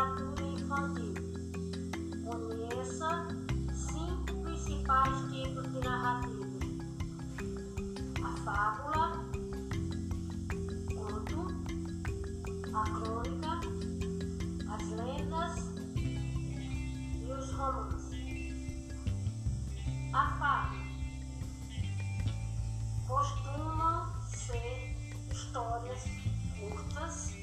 literatura infantil. Conheça cinco principais tipos de narrativa: a fábula, o conto, a crônica, as lendas e os romances. A fábula costuma ser histórias curtas